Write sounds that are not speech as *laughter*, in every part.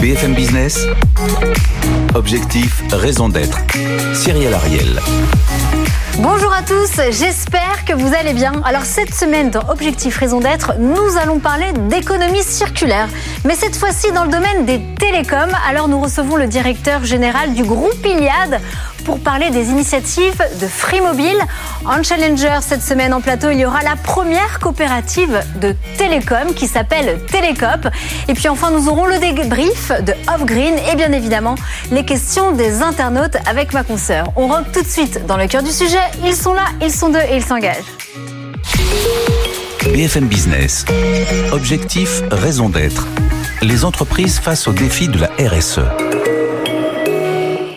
BFM Business. Objectif, raison d'être. Cyril Ariel. Bonjour à tous, j'espère que vous allez bien. Alors cette semaine dans Objectif Raison d'être, nous allons parler d'économie circulaire. Mais cette fois-ci dans le domaine des télécoms. Alors nous recevons le directeur général du groupe Iliad pour parler des initiatives de Free Mobile. En Challenger, cette semaine en plateau, il y aura la première coopérative de télécom qui s'appelle Télécop. Et puis enfin, nous aurons le débrief de Off Green et bien évidemment les questions des internautes avec ma consoeur. On rentre tout de suite dans le cœur du sujet. Ils sont là, ils sont deux et ils s'engagent. BFM Business. Objectif, raison d'être. Les entreprises face aux défis de la RSE.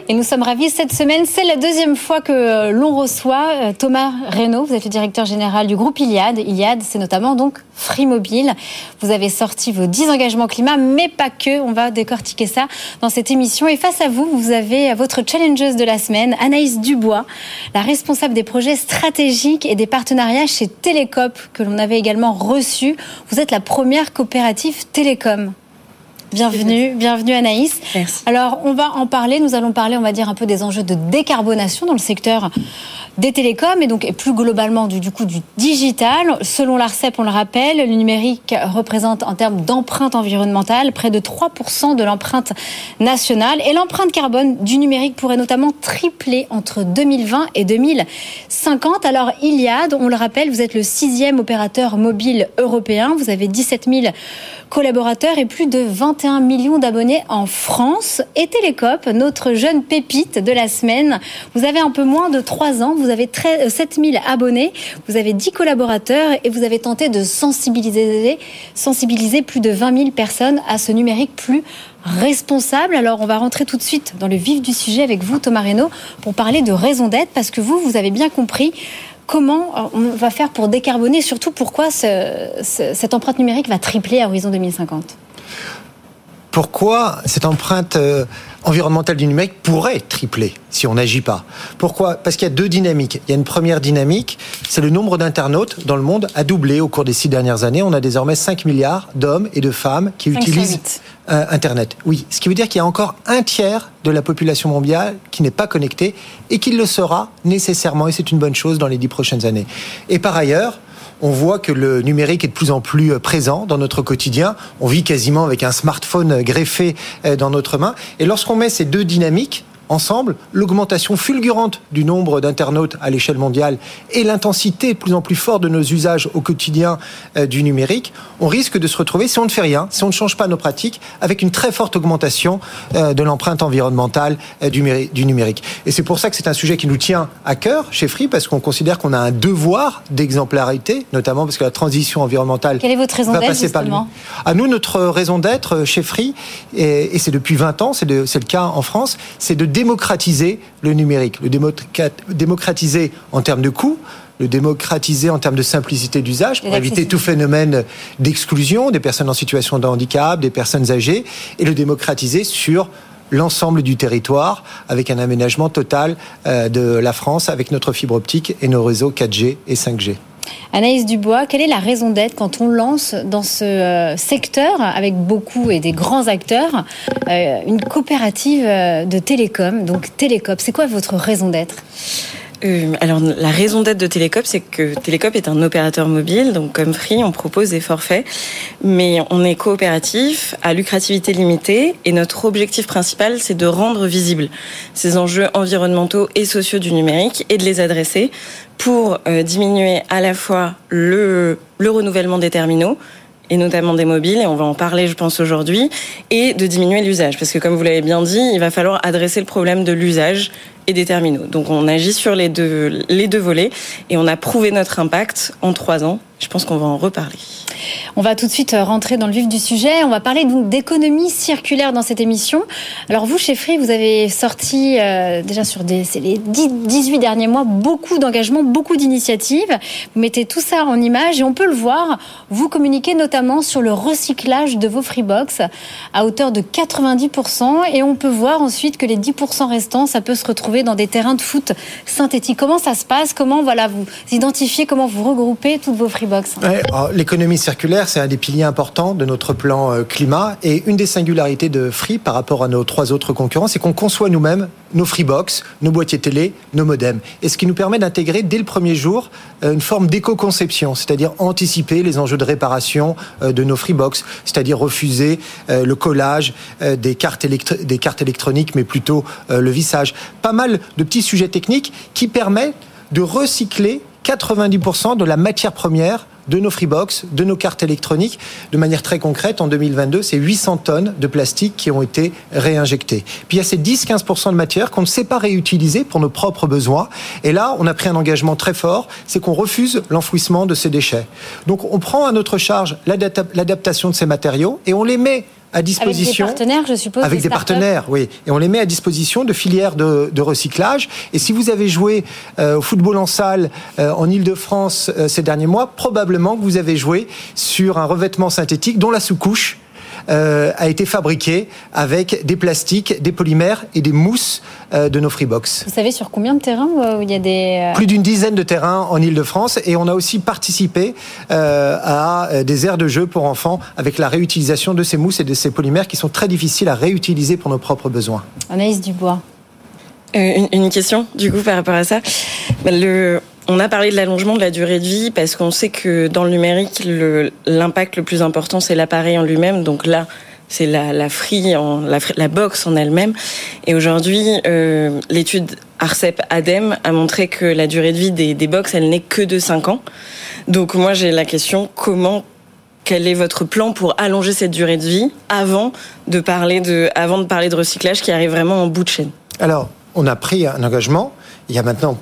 Et nous sommes ravis cette semaine. C'est la deuxième fois que euh, l'on reçoit euh, Thomas Reynaud. Vous êtes le directeur général du groupe Iliad. Iliad, c'est notamment donc Free Mobile. Vous avez sorti vos 10 engagements climat, mais pas que. On va décortiquer ça dans cette émission. Et face à vous, vous avez votre challengeuse de la semaine, Anaïs Dubois, la responsable des projets stratégiques et des partenariats chez Télécop, que l'on avait également reçu. Vous êtes la première coopérative télécom. Bienvenue, bienvenue Anaïs. Merci. Alors, on va en parler. Nous allons parler, on va dire, un peu des enjeux de décarbonation dans le secteur des télécoms et donc plus globalement du, du coup du digital. Selon l'ARCEP, on le rappelle, le numérique représente en termes d'empreinte environnementale près de 3% de l'empreinte nationale et l'empreinte carbone du numérique pourrait notamment tripler entre 2020 et 2050. Alors Iliad, on le rappelle, vous êtes le sixième opérateur mobile européen. Vous avez 17 000 collaborateurs et plus de 21 millions d'abonnés en France. Et Télécop, notre jeune pépite de la semaine, vous avez un peu moins de 3 ans, vous avez 7000 abonnés, vous avez 10 collaborateurs et vous avez tenté de sensibiliser, plus de 20 000 personnes à ce numérique plus responsable. Alors, on va rentrer tout de suite dans le vif du sujet avec vous, Thomas Reynaud, pour parler de raison d'être, parce que vous, vous avez bien compris comment on va faire pour décarboner, surtout pourquoi ce, ce, cette empreinte numérique va tripler à horizon 2050 Pourquoi cette empreinte euh, environnementale du numérique pourrait tripler si on n'agit pas? Pourquoi? Parce qu'il y a deux dynamiques. Il y a une première dynamique, c'est le nombre d'internautes dans le monde a doublé au cours des six dernières années. On a désormais 5 milliards d'hommes et de femmes qui utilisent euh, Internet. Oui, ce qui veut dire qu'il y a encore un tiers de la population mondiale qui n'est pas connectée et qui le sera nécessairement, et c'est une bonne chose dans les dix prochaines années. Et par ailleurs, on voit que le numérique est de plus en plus présent dans notre quotidien. On vit quasiment avec un smartphone greffé euh, dans notre main. Et lorsqu'on met ces deux dynamiques, ensemble l'augmentation fulgurante du nombre d'internautes à l'échelle mondiale et l'intensité de plus en plus forte de nos usages au quotidien euh, du numérique, on risque de se retrouver, si on ne fait rien, si on ne change pas nos pratiques, avec une très forte augmentation euh, de l'empreinte environnementale euh, du, numérique. Et c'est pour ça que c'est un sujet qui nous tient à cœur chez Free, parce qu'on considère qu'on a un devoir d'exemplarité, notamment parce que la transition environnementale Quelle est votre raison d'être, justement? À nous, notre raison d'être chez Free, et, et c'est depuis 20 ans, c'est le cas en France, c'est de démocratiser le numérique, le démocratiser en termes de coûts, le démocratiser en termes de simplicité d'usage pour éviter tout phénomène d'exclusion des personnes en situation de handicap, des personnes âgées, et le démocratiser sur l'ensemble du territoire avec un aménagement total euh, de la France avec notre fibre optique et nos réseaux 4G et 5G. Anaïs Dubois, quelle est la raison d'être quand on lance dans ce euh, secteur, avec beaucoup et des grands acteurs, euh, une coopérative de télécom, donc Télécop. C'est quoi votre raison d'être? Euh, alors la raison d'être de Télécop, c'est que Télécop est un opérateur mobile, donc comme Free, on propose des forfaits, mais on est coopératif à lucrativité limitée et notre objectif principal, c'est de rendre visibles ces enjeux environnementaux et sociaux du numérique et de les adresser pour euh, diminuer à la fois le, le renouvellement des terminaux, et notamment des mobiles, et on va en parler, je pense, aujourd'hui, et de diminuer l'usage. Parce que, comme vous l'avez bien dit, il va falloir adresser le problème de l'usage et des terminaux. Donc, on agit sur les deux, les deux volets, et on a prouvé notre impact en trois ans. Je pense qu'on va en reparler. On va tout de suite rentrer dans le vif du sujet. On va parler donc d'économie circulaire dans cette émission. Alors vous, chez Free, vous avez sorti euh, déjà sur des, les 10, 18 derniers mois beaucoup d'engagements, beaucoup d'initiatives. Vous mettez tout ça en image et on peut le voir. Vous communiquez notamment sur le recyclage de vos Freebox à hauteur de 90% et on peut voir ensuite que les 10% restants, ça peut se retrouver dans des terrains de foot synthétiques. Comment ça se passe? Comment voilà vous identifiez Comment vous regroupez toutes vos Freebox? Freebox L'économie circulaire, c'est un des piliers importants de notre plan euh, climat. Et une des singularités de Free par rapport à nos trois autres concurrents, c'est qu'on conçoit nous-mêmes nos Freebox, nos boîtiers télé, nos modems. Et ce qui nous permet d'intégrer dès le premier jour euh, une forme d'éco-conception, c'est-à-dire anticiper les enjeux de réparation euh, de nos Freebox, c'est-à-dire refuser le collage des cartes, des cartes électroniques, mais plutôt le vissage. Pas mal de petits sujets techniques qui permettent de recycler 90% de la matière première de nos Freebox, de nos cartes électroniques. De manière très concrète, en 2022, c'est 800 tonnes de plastique qui ont été réinjectées. Puis il y a ces 10-15% de matière qu'on ne sait pas réutiliser pour nos propres besoins. Et là, on a pris un engagement très fort, c'est qu'on refuse l'enfouissement de ces déchets. Donc on prend à notre charge l'adaptation de ces matériaux et on les met à disposition. Avec des partenaires, je suppose. Avec des, partenaires, oui. Et on les met à disposition de filières de, recyclage. Et si vous avez joué euh, au football en salle euh, en Ile-de-France euh, ces derniers mois, probablement que vous avez joué sur un revêtement synthétique dont la sous-couche euh, a été fabriqué avec des plastiques, des polymères et des mousses euh, de nos Freebox. Vous savez sur combien de terrains où il y a des... Euh, Plus d'une dizaine de terrains en Ile-de-France et on a aussi participé à des aires de jeu pour enfants avec la réutilisation de ces mousses et de ces polymères qui sont très difficiles à réutiliser pour nos propres besoins. Anaïs Dubois. Une, une, question, du coup, par rapport à ça. Le, on a parlé de l'allongement de la durée de vie parce qu'on sait que dans le numérique, l'impact le, plus important, c'est l'appareil en lui-même. Donc là, c'est la, la la, box en elle-même. Et aujourd'hui, euh, l'étude Arcep Adem a montré que la durée de vie des, des box, elle n'est que de 5 ans. Donc moi, j'ai la question, comment quel est votre plan pour allonger cette durée de vie avant de parler de, avant de parler de recyclage qui arrive vraiment en bout de chaîne? Alors, on a pris un engagement il y a maintenant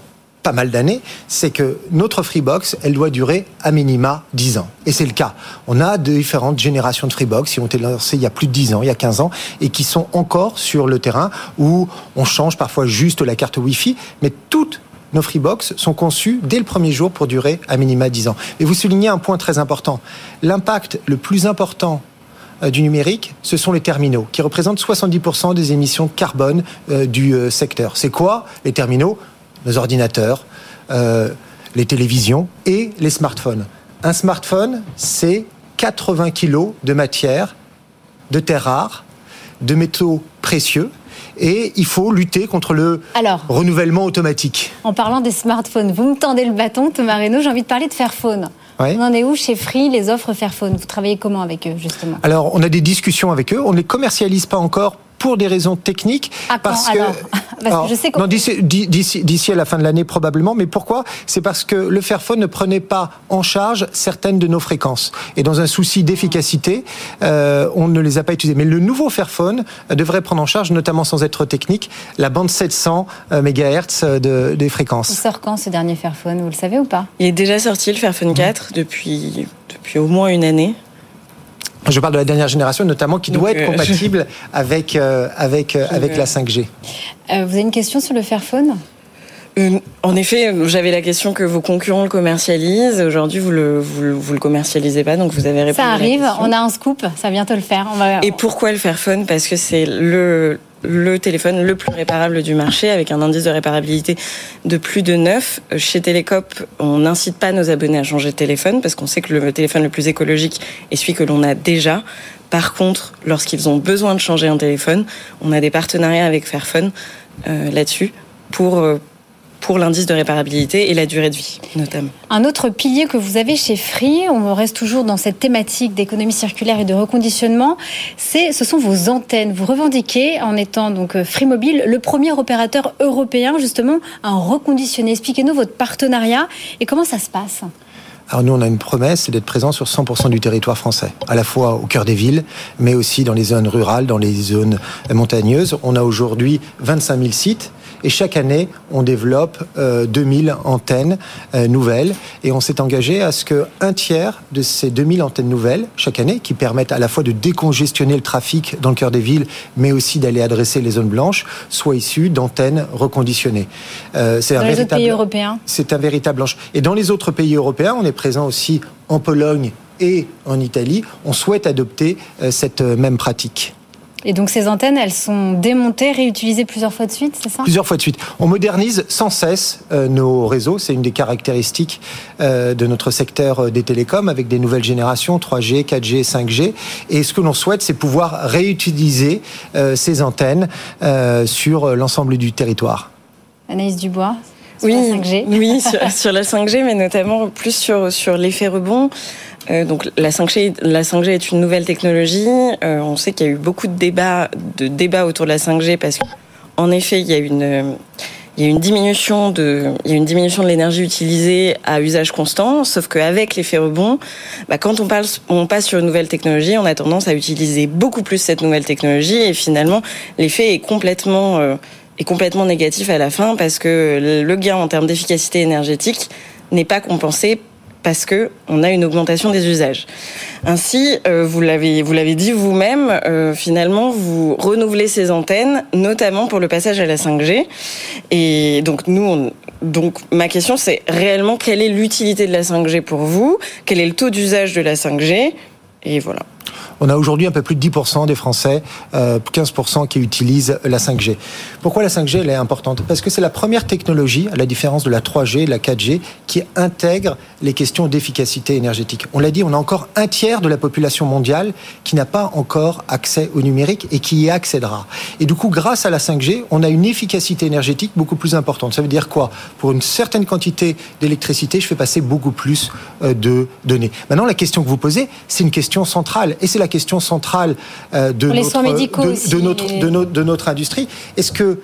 pas mal d'années, c'est que notre Freebox, elle doit durer à minima 10 ans. Et c'est le cas. On a différentes générations de Freebox qui ont été lancées il y a plus de 10 ans, il y a 15 ans, et qui sont encore sur le terrain où on change parfois juste la carte Wi-Fi, mais toutes nos Freebox sont conçues dès le premier jour pour durer à minima 10 ans. Et vous soulignez un point très important. L'impact le plus important euh, du numérique, ce sont les terminaux, qui représentent 70% des émissions carbone euh, du euh, secteur. C'est quoi les terminaux? Nos ordinateurs, euh, les télévisions et les smartphones. Un smartphone, c'est 80 kilos de matière, de terres rares, de métaux précieux. Et il faut lutter contre le renouvellement automatique. En parlant des smartphones, vous me tendez le bâton, Thomas Reynaud, j'ai envie de parler de Fairphone. On en est où chez Free, les offres Fairphone? Vous travaillez comment avec eux, justement? Alors, on a des discussions avec eux. On ne les commercialise pas encore pour des raisons techniques. parce, que, *laughs* parce que, je sais non, d'ici, à la fin de l'année probablement. Mais pourquoi? C'est parce que le Fairphone ne prenait pas en charge certaines de nos fréquences. Et dans un souci d'efficacité, euh, on ne les a pas utilisées. Mais le nouveau Fairphone devrait prendre en charge, notamment sans être technique, la bande 700 euh, MHz de, des fréquences. Il sort quand ce dernier Fairphone? Vous le savez ou pas? Il est déjà sorti le Fairphone 4 depuis, depuis au moins une année. Je parle de la dernière génération, notamment, qui doit être euh, compatible *laughs* avec, euh, avec, euh, avec la 5G. vous avez une question sur le Fairphone? En effet, j'avais la question que vos concurrents le commercialisent. Aujourd'hui, vous le, vous, le commercialisez pas, donc vous avez répondu. Ça arrive, on a un scoop, ça va bientôt le faire. Et pourquoi le Fairphone? Parce que c'est le, le téléphone le plus réparable du marché avec un indice de réparabilité de plus de 9. Chez Télécop, on n'incite pas nos abonnés à changer de téléphone parce qu'on sait que le téléphone le plus écologique est celui que l'on a déjà. Par contre, lorsqu'ils ont besoin de changer un téléphone, on a des partenariats avec Fairphone euh, là-dessus pour euh, pour l'indice de réparabilité et la durée de vie, notamment. Un autre pilier que vous avez chez Free, on reste toujours dans cette thématique d'économie circulaire et de reconditionnement, c'est, ce sont vos antennes. Vous revendiquez, en étant donc euh, Free Mobile, le premier opérateur européen justement à en reconditionner. Expliquez-nous votre partenariat et comment ça se passe. Alors nous, on a une promesse, c'est d'être présent sur 100% du territoire français, à la fois au cœur des villes, mais aussi dans les zones rurales, dans les zones montagneuses. On a aujourd'hui 25 000 sites et chaque année, on développe 2000 euh, antennes euh, nouvelles. Et on s'est engagé à ce que un tiers de ces 2000 antennes nouvelles, chaque année, qui permettent à la fois de décongestionner le trafic dans le cœur des villes, mais aussi d'aller adresser les zones blanches, soient issus d'antennes reconditionnées. Euh, c'est un les véritable, pays européens C'est un véritable. Et dans les autres pays européens, on est présent aussi en Pologne et en Italie. On souhaite adopter cette même pratique. Et donc ces antennes, elles sont démontées, réutilisées plusieurs fois de suite, c'est ça? Plusieurs fois de suite. On modernise sans cesse euh, nos réseaux. C'est une des caractéristiques euh, de notre secteur euh, des télécoms avec des nouvelles générations 3G, 4G, 5G. Et ce que l'on souhaite, c'est pouvoir réutiliser ces antennes sur l'ensemble du territoire. Anaïs Dubois, oui, la *laughs* 5G. Oui, sur, la 5G, mais notamment plus sur, sur l'effet rebond. Euh, donc la 5G, la 5G est une nouvelle technologie. Euh, on sait qu'il y a eu beaucoup de débats, de débats autour de la 5G parce qu'en effet, il y a une il y a une diminution de, il y a une diminution de l'énergie utilisée à usage constant, sauf qu'avec l'effet rebond, bah, quand on, parle, on passe sur une nouvelle technologie, on a tendance à utiliser beaucoup plus cette nouvelle technologie et finalement l'effet est complètement euh, est complètement négatif à la fin parce que le gain en termes d'efficacité énergétique n'est pas compensé parce que on a une augmentation des usages. Ainsi, euh, vous l'avez vous l'avez dit vous-même, euh, finalement vous renouvelez ces antennes, notamment pour le passage à la 5G. Et donc nous, on, donc ma question c'est réellement quelle est l'utilité de la 5G pour vous? Quel est le taux d'usage de la 5G Et voilà. On a aujourd'hui un peu plus de 10% des Français, 15% euh, qui utilisent la 5G. Pourquoi la 5G elle est importante? Parce que c'est la première technologie, à la différence de la 3G, et la 4G, qui intègre les questions d'efficacité énergétique. On l'a dit, on a encore un tiers de la population mondiale qui n'a pas encore accès au numérique et qui y accédera. Et du coup, grâce à la 5G, on a une efficacité énergétique beaucoup plus importante. Ça veut dire quoi? Pour une certaine quantité d'électricité, je fais passer beaucoup plus euh, de données. Maintenant, la question que vous posez, c'est une question centrale. Et c'est question centrale euh, de, notre, de, notre, de, notre, industrie. Est-ce que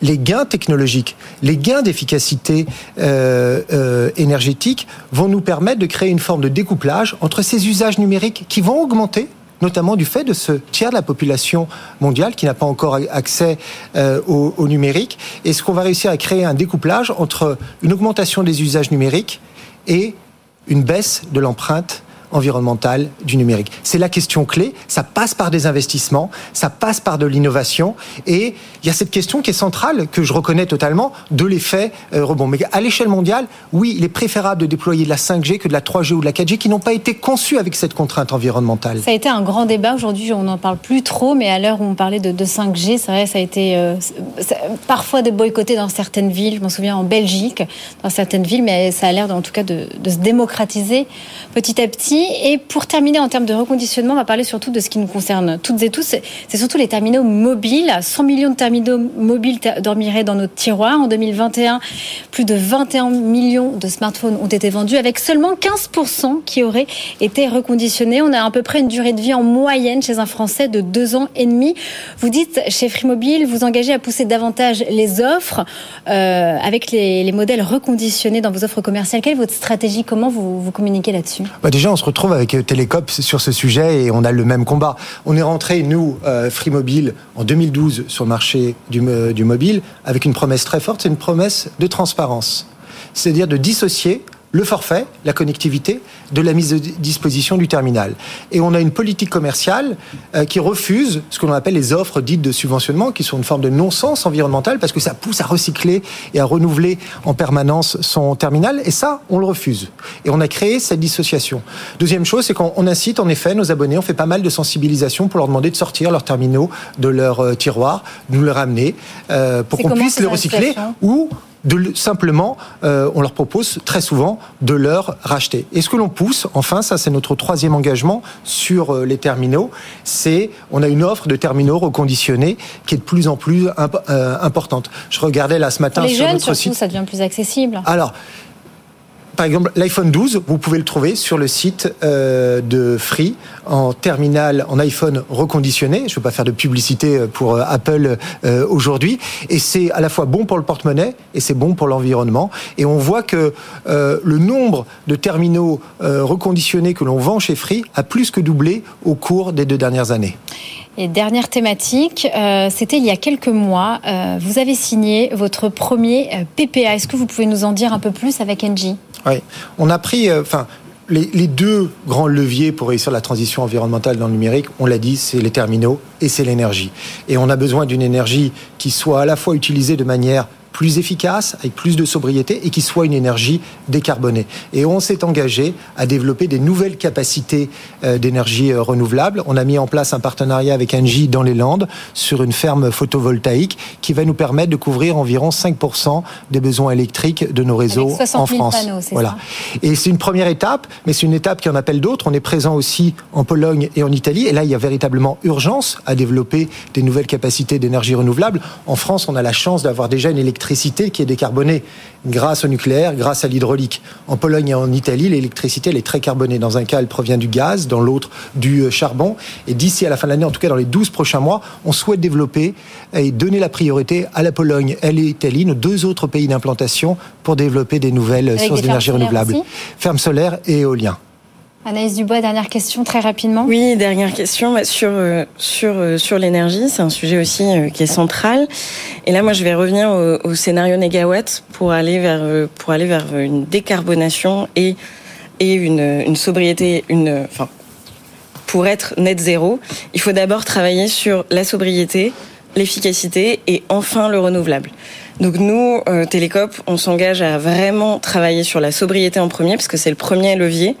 les gains technologiques, les gains d'efficacité euh, euh, énergétique vont nous permettre de créer une forme de découplage entre ces usages numériques qui vont augmenter notamment du fait de ce tiers de la population mondiale qui n'a pas encore accès au, au, numérique? Est-ce qu'on va réussir à créer un découplage entre une augmentation des usages numériques et une baisse de l'empreinte environnementale du numérique. C'est la question clé. Ça passe par des investissements, ça passe par de l'innovation. Et il y a cette question qui est centrale, que je reconnais totalement, de l'effet euh, rebond. Mais à l'échelle mondiale, oui, il est préférable de déployer de la 5G que de la 3G ou de la 4G qui n'ont pas été conçues avec cette contrainte environnementale. Ça a été un grand débat. Aujourd'hui, on n'en parle plus trop, mais à l'heure où on parlait de, 5G, c'est vrai, ça a été euh, parfois de boycotter dans certaines villes. Je m'en souviens en Belgique, dans certaines villes, mais ça a l'air en tout cas de se démocratiser petit à petit. Et pour terminer, en termes de reconditionnement, on va parler surtout de ce qui nous concerne toutes et tous. C'est surtout les terminaux mobiles. 100 millions de terminaux mobiles dormiraient dans notre tiroir. En 2021, plus de 21 millions de smartphones ont été vendus, avec seulement 15% qui auraient été reconditionnés. On a à peu près une durée de vie en moyenne chez un Français de deux ans et demi. Vous dites, chez Free Mobile, vous engagez à pousser davantage les offres euh, avec les, modèles reconditionnés dans vos offres commerciales. Quelle est votre stratégie? Comment vous, vous communiquez là-dessus? Bah Déjà, on se retrouve avec Télécop sur ce sujet et on a le même combat. On est rentré, nous, euh, Free Mobile, en 2012 sur le marché du, du mobile avec une promesse très forte, c'est une promesse de transparence. C'est-à-dire de dissocier le forfait, la connectivité, de la mise à disposition du terminal. Et on a une politique commerciale euh, qui refuse ce que l'on appelle les offres dites de subventionnement, qui sont une forme de non-sens environnemental, parce que ça pousse à recycler et à renouveler en permanence son terminal. Et ça, on le refuse. Et on a créé cette dissociation. Deuxième chose, c'est qu'on incite en effet nos abonnés, on fait pas mal de sensibilisation pour leur demander de sortir leurs terminaux de leur euh, tiroir, de nous les ramener, euh, pour qu'on puisse les recycler ou de, simplement, euh, on leur propose très souvent de leur racheter. Et ce que l'on pousse, enfin, ça c'est notre troisième engagement sur euh, les terminaux, c'est on a une offre de terminaux reconditionnés qui est de plus en plus euh, importante. Je regardais là ce matin sur jeunes, notre site. ça devient plus accessible. Alors, par exemple, l'iPhone 12, vous pouvez le trouver sur le site euh, de Free en terminal, en iPhone reconditionné. Je ne veux pas faire de publicité euh, pour euh, Apple aujourd'hui. Et c'est à la fois bon pour le porte-monnaie et c'est bon pour l'environnement. Et on voit que le nombre de terminaux reconditionnés que l'on vend chez Free a plus que doublé au cours des deux dernières années. Et dernière thématique, c'était il y a quelques mois. vous avez signé votre premier PPA. Est-ce que vous pouvez nous en dire un peu plus avec Engie? Oui, on a pris, euh, enfin. les, deux grands leviers pour réussir la transition environnementale dans le numérique, on l'a dit, c'est les terminaux et c'est l'énergie. Et on a besoin d'une énergie qui soit à la fois utilisée de manière plus efficace, avec plus de sobriété et qui soit une énergie décarbonée. Et on s'est engagé à développer des nouvelles capacités euh, d'énergie euh, renouvelable. On a mis en place un partenariat avec Engie dans les Landes sur une ferme photovoltaïque qui va nous permettre de couvrir environ 5% des besoins électriques de nos réseaux en France. voilà. Et c'est une première étape, mais c'est une étape qui en appelle d'autres. On est présent aussi en Pologne et en Italie. Et là, il y a véritablement urgence à développer des nouvelles capacités d'énergie renouvelable. En France, on a la chance d'avoir déjà une électricité qui est décarbonée grâce au nucléaire, grâce à l'hydraulique. En Pologne et en Italie, l'électricité, elle est très carbonée. Dans un cas, elle provient du gaz, dans l'autre, du euh, charbon. Et d'ici à la fin de l'année, en tout cas dans les 12 prochains mois, on souhaite développer et donner la priorité à la Pologne et l'Italie, nos deux autres pays d'implantation, pour développer des nouvelles sources d'énergie renouvelable. Fermes solaires et éoliens. Anaïs Dubois, dernière question très rapidement. Oui, dernière question bah, sur euh, sur euh, sur l'énergie, c'est un sujet aussi euh, qui est central. Et là, moi, je vais revenir au, scénario négawatt pour aller vers pour aller vers une décarbonation et et une, une sobriété, une enfin pour être net zéro, il faut d'abord travailler sur la sobriété, l'efficacité et enfin le renouvelable. Donc nous, euh, on s'engage à vraiment travailler sur la sobriété en premier, parce que c'est le premier levier.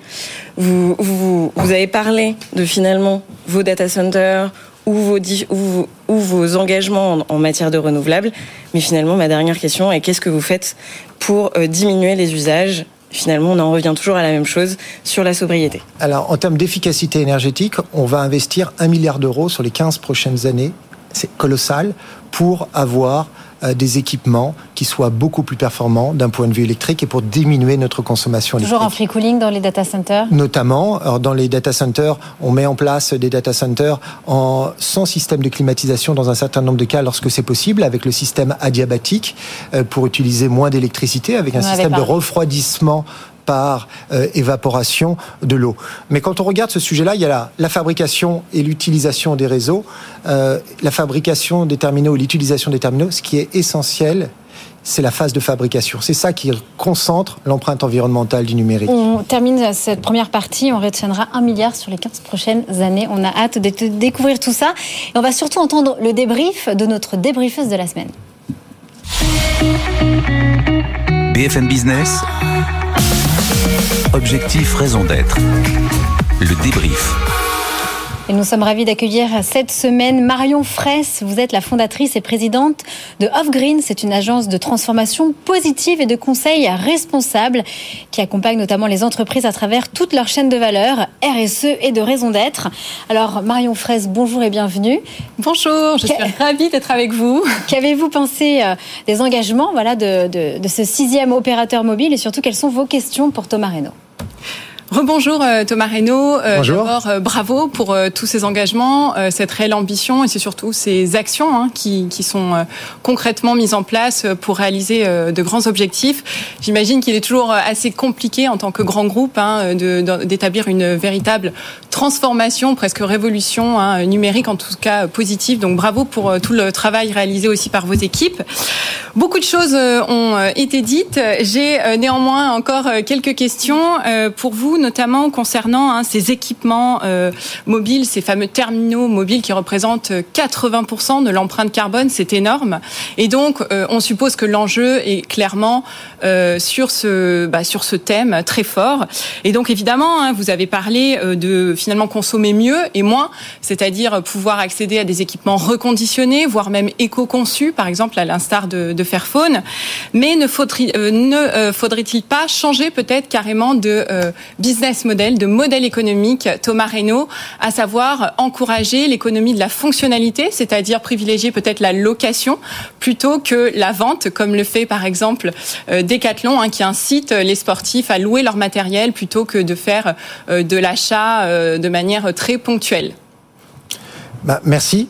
Vous, vous, vous avez parlé de finalement vos data centers ou vos, ou, vos engagements en, matière de renouvelables. Mais finalement, ma dernière question est qu'est-ce que vous faites pour euh, diminuer les usages? Finalement, on en revient toujours à la même chose sur la sobriété. Alors, en termes d'efficacité énergétique, on va investir un milliard d'euros sur les 15 prochaines années. C'est colossal pour avoir euh, des équipements qui soient beaucoup plus performants d'un point de vue électrique et pour diminuer notre consommation électrique. Toujours en free cooling dans les data centers Notamment, alors dans les data centers, on met en place des data centers en, sans système de climatisation dans un certain nombre de cas lorsque c'est possible, avec le système adiabatique euh, pour utiliser moins d'électricité, avec un système de refroidissement par euh, évaporation de l'eau. Mais quand on regarde ce sujet-là, il y a la, fabrication et l'utilisation des réseaux, euh, la fabrication des terminaux et l'utilisation des terminaux. Ce qui est essentiel, c'est la phase de fabrication. C'est ça qui concentre l'empreinte environnementale du numérique. On termine cette première partie. On retiendra un milliard sur les 15 prochaines années. On a hâte de découvrir tout ça. Et on va surtout entendre le débrief de notre débriefeuse de la semaine. BFM Business. Objectif, raison d'être. Le débrief. Et nous sommes ravis d'accueillir cette semaine Marion Fraisse. Vous êtes la fondatrice et présidente de Off Green. C'est une agence de transformation positive et de conseil responsable qui accompagne notamment les entreprises à travers toute leur chaîne de valeur, RSE et de raison d'être. Alors Marion Fraisse, bonjour et bienvenue. Bonjour, je suis ravie d'être avec vous. *laughs* Qu'avez-vous pensé euh, des engagements voilà, de, de ce sixième opérateur mobile et surtout quelles sont vos questions pour Thomas Reynaud? Rebonjour euh, Thomas Reynaud. Euh, D'abord, euh, bravo pour tous ces engagements, cette réelle ambition et c'est surtout ces actions hein, qui, qui, sont concrètement mises en place pour réaliser de grands objectifs. J'imagine qu'il est toujours assez compliqué en tant que grand groupe hein, d'établir une véritable transformation, presque révolution hein, numérique, en tout cas positive. Donc bravo pour tout le travail réalisé aussi par vos équipes. Beaucoup de choses ont été dites. J'ai néanmoins encore quelques questions pour vous notamment concernant hein, ces équipements euh, mobiles, ces fameux terminaux mobiles qui représentent 80% de l'empreinte carbone, c'est énorme. Et donc, euh, on suppose que l'enjeu est clairement euh, sur ce bah, sur ce thème très fort. Et donc, évidemment, hein, vous avez parlé de finalement consommer mieux et moins, c'est-à-dire pouvoir accéder à des équipements reconditionnés, voire même éco-conçus, par exemple à l'instar de, de Fairphone. Mais ne faudrait-il pas changer peut-être carrément de business model, de modèle économique Thomas Reynaud, à savoir encourager l'économie de la fonctionnalité, c'est-à-dire privilégier peut-être la location plutôt que la vente, comme le fait par exemple euh, Decathlon, hein, qui incite les sportifs à louer leur matériel plutôt que de faire euh, de l'achat euh, de manière très ponctuelle. Bah, merci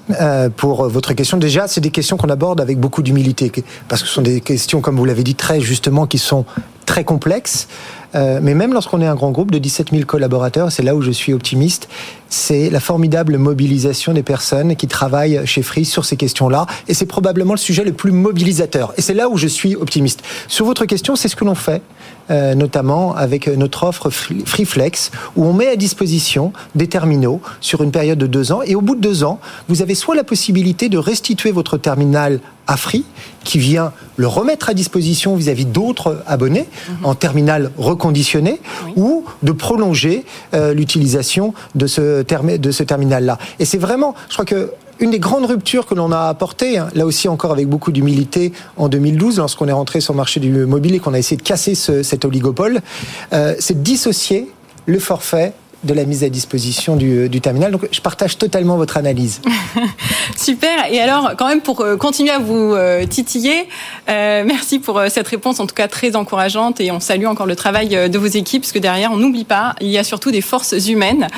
pour votre question. Déjà, c'est des questions qu'on aborde avec beaucoup d'humilité, parce que ce sont des questions, comme vous l'avez dit très justement, qui sont très complexes. Euh, mais même lorsqu'on est un grand groupe de 17 000 collaborateurs, c'est là où je suis optimiste, c'est la formidable mobilisation des personnes qui travaillent chez Free sur ces questions-là. Et c'est probablement le sujet le plus mobilisateur. Et c'est là où je suis optimiste. Sur votre question, c'est ce que l'on fait. Notamment avec notre offre FreeFlex, où on met à disposition des terminaux sur une période de deux ans. Et au bout de deux ans, vous avez soit la possibilité de restituer votre terminal à Free, qui vient le remettre à disposition vis-à-vis d'autres abonnés mhm. en terminal reconditionné, ou de prolonger euh, l'utilisation de ce, de ce terminal-là. Et c'est vraiment, je crois que une des grandes ruptures que l'on a apportées, hein, là aussi encore avec beaucoup d'humilité, en 2012, lorsqu'on est rentré sur le marché du mobile et qu'on a essayé de casser cet oligopole, euh, c'est de dissocier le forfait de la mise à disposition du, terminal. Donc je partage totalement votre analyse. *laughs* Super. Et alors, quand même, pour euh, continuer à vous euh, titiller, euh, merci pour cette réponse, en tout cas très encourageante. Et on salue encore le travail de vos équipes, parce que derrière, on n'oublie pas, il y a surtout des forces humaines.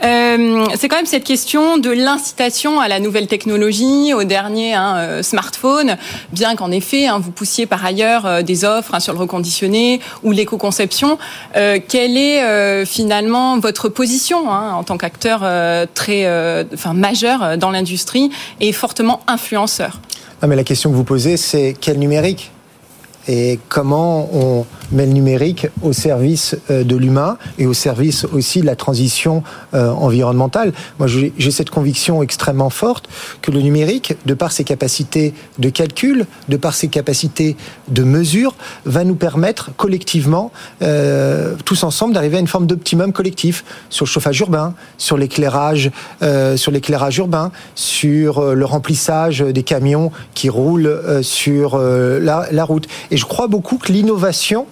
C'est quand même cette question de l'incitation à la nouvelle technologie, au dernier hein, smartphone, bien qu'en effet, hein, vous poussiez par ailleurs des offres hein, sur le reconditionné ou l'éco-conception. quelle est finalement votre position hein, en tant qu'acteur euh, très, euh, enfin majeur euh, dans l'industrie et fortement influenceur. Mais la question que vous posez, c'est quel numérique? Et comment on met le numérique au service euh, de l'humain et au service aussi de la transition euh, environnementale. Moi, j'ai cette conviction extrêmement forte que le numérique, de par ses capacités de calcul, de par ses capacités de mesure, va nous permettre collectivement, euh, tous ensemble, d'arriver à une forme d'optimum collectif sur le chauffage urbain, sur l'éclairage, sur l'éclairage urbain, sur le remplissage des camions qui roulent sur la, route. Je crois beaucoup que l'innovation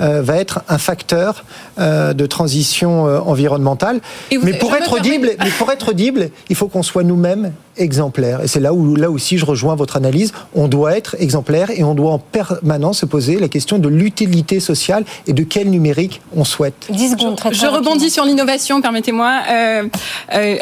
euh, va être un facteur euh, de transition euh, environnementale. Mais pour, être audible, mais pour être audible, il faut qu'on soit nous-mêmes exemplaires. Et c'est là où, là aussi, je rejoins votre analyse. On doit être exemplaire et on doit en permanence se poser la question de l'utilité sociale et de quel numérique on souhaite. 10 secondes, très, je rebondis sur l'innovation, permettez-moi.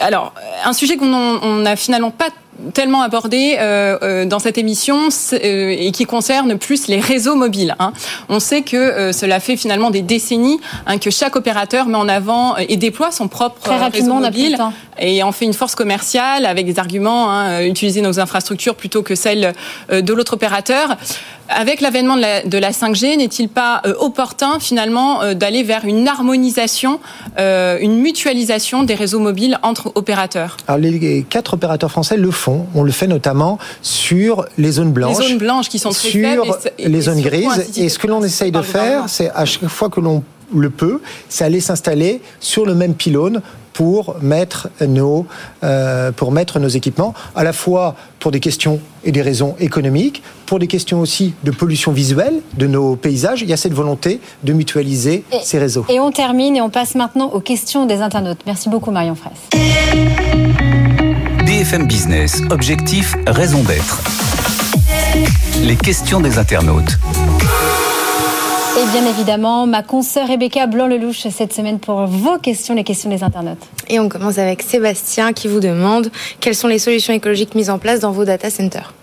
alors, un sujet qu'on n'a finalement pas tellement abordé euh, euh, dans cette émission euh, et qui concerne plus les réseaux mobiles. Hein. On sait que cela fait finalement des décennies hein, que chaque opérateur met en avant et déploie son propre réseau mobile et en fait une force commerciale avec des arguments, hein, utiliser nos infrastructures plutôt que celles de l'autre opérateur. Avec l'avènement de la, de la 5G, n'est-il pas opportun finalement d'aller vers une harmonisation, une mutualisation des réseaux mobiles entre opérateurs? Alors les quatre opérateurs français le font on le fait notamment sur les zones blanches. Les zones blanches qui sont très sur les zones grises. Et ce que l'on essaye de faire, c'est à chaque fois que l'on le peut, c'est aller s'installer sur le même pylône pour mettre nos euh, pour mettre nos équipements à la fois pour des questions et des raisons économiques, pour des questions aussi de pollution visuelle de nos paysages. Il y a cette volonté de mutualiser ces réseaux. Et on termine et on passe maintenant aux questions des internautes. Merci beaucoup Marion Fraisse. BFM Business, objectif, raison d'être. Les questions des internautes. Et bien évidemment, ma consoeur Rebecca Blanc-Lelouch cette semaine pour vos questions, les questions des internautes. Et on commence avec Sébastien qui vous demande quelles sont les solutions écologiques mises en place dans vos data centers?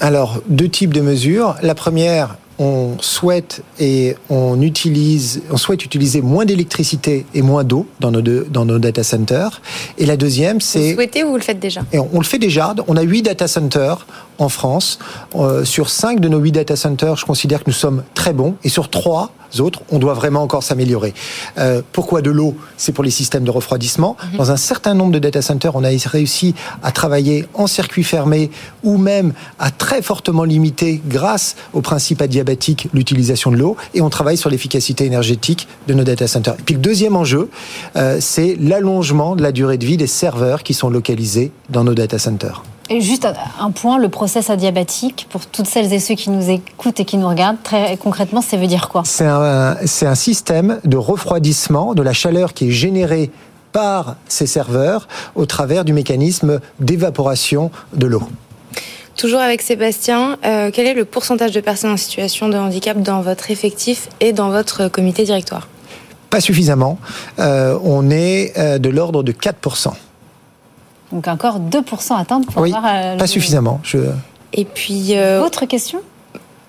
Alors, deux types de mesures. La première, on souhaite et on utilise, on souhaite utiliser moins d'électricité et moins d'eau dans nos, dans nos data centers. Et la deuxième, c'est. Vous souhaitez ou vous le faites déjà? Et on, le fait déjà. On a huit data centers en France. Euh, sur cinq de nos huit data centers, je considère que nous sommes très bons. Et sur trois, autres, on doit vraiment encore s'améliorer. Euh, pourquoi de l'eau? C'est pour les systèmes de refroidissement. Mhm. Dans un certain nombre de data centers, on a réussi à travailler en circuit fermé ou même à très fortement limiter, grâce au principe adiabatique, l'utilisation de l'eau. Et on travaille sur l'efficacité énergétique de nos data centers. Et puis le deuxième enjeu, euh, c'est l'allongement de la durée de vie des serveurs qui sont localisés dans nos data centers. Et juste un point, le process adiabatique, pour toutes celles et ceux qui nous écoutent et qui nous regardent, très concrètement, ça veut dire quoi? C'est un, un système de refroidissement de la chaleur qui est générée par ces serveurs au travers du mécanisme d'évaporation de l'eau. Toujours avec Sébastien, euh, quel est le pourcentage de personnes en situation de handicap dans votre effectif et dans votre comité directoire? Pas suffisamment. Euh, on est euh, de l'ordre de 4%. Donc encore 2% à atteindre pour oui, euh, pas suffisamment. Je... Et puis... Euh, Autre question?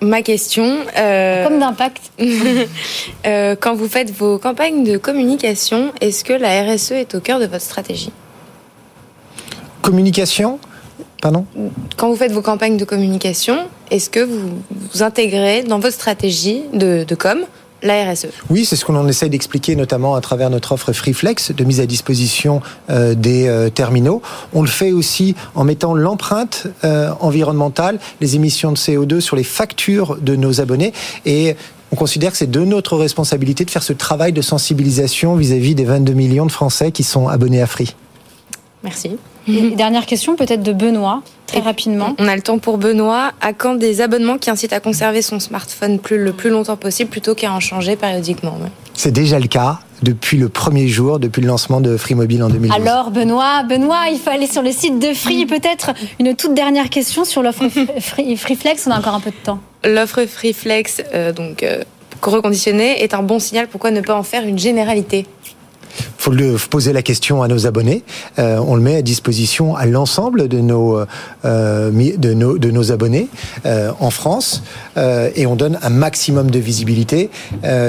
Ma question. Euh, Comme d'impact. *laughs* quand vous faites vos campagnes de communication, est-ce que la RSE est au cœur de votre stratégie? Communication? Pardon? Quand vous faites vos campagnes de communication, est-ce que vous, vous intégrez dans votre stratégie de, de com? La RSE. Oui, c'est ce qu'on essaye d'expliquer notamment à travers notre offre FreeFlex de mise à disposition euh, des euh, terminaux. On le fait aussi en mettant l'empreinte euh, environnementale, les émissions de CO2 sur les factures de nos abonnés et on considère que c'est de notre responsabilité de faire ce travail de sensibilisation vis-à-vis des 22 millions de Français qui sont abonnés à Free. Merci. Dernière question peut-être de Benoît, très rapidement. On a le temps pour Benoît. À quand des abonnements qui incitent à conserver son smartphone plus, le plus longtemps possible plutôt qu'à en changer périodiquement C'est déjà le cas depuis le premier jour, depuis le lancement de Free Mobile en 2012. Alors Benoît, Benoît, il faut aller sur le site de Free. Peut-être une toute dernière question sur l'offre *laughs* Free, Flex. On a encore un peu de temps. L'offre Free Flex, euh, donc euh, reconditionnée, est un bon signal. Pourquoi ne pas en faire une généralité? Faut, le, poser la question à nos abonnés. Euh, on le met à disposition à l'ensemble de nos, euh, de nos, de nos abonnés euh, en France et on donne un maximum de visibilité.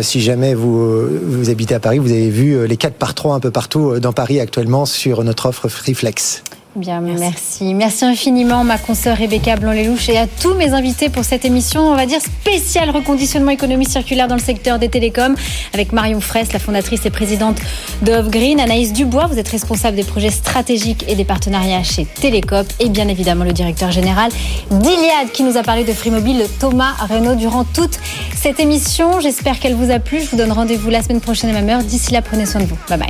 si jamais vous, vous habitez à Paris, vous avez vu les 4 par 3 un peu partout dans Paris actuellement sur notre offre Freeflex. Bien, merci. merci. infiniment, ma consoeur Rebecca Blanc-Lelouch, et à tous mes invités pour cette émission, on va dire spéciale reconditionnement économie circulaire dans le secteur des télécoms, avec Marion Fraisse, la fondatrice et présidente de Off Green, Anaïs Dubois, vous êtes responsable des projets stratégiques et des partenariats chez Télécom, et bien évidemment le directeur général d'Iliad, qui nous a parlé de Free Mobile, Thomas Renault, durant toute cette émission. J'espère qu'elle vous a plu. Je vous donne rendez-vous la semaine prochaine à même heure. D'ici là, prenez soin de vous. Bye bye.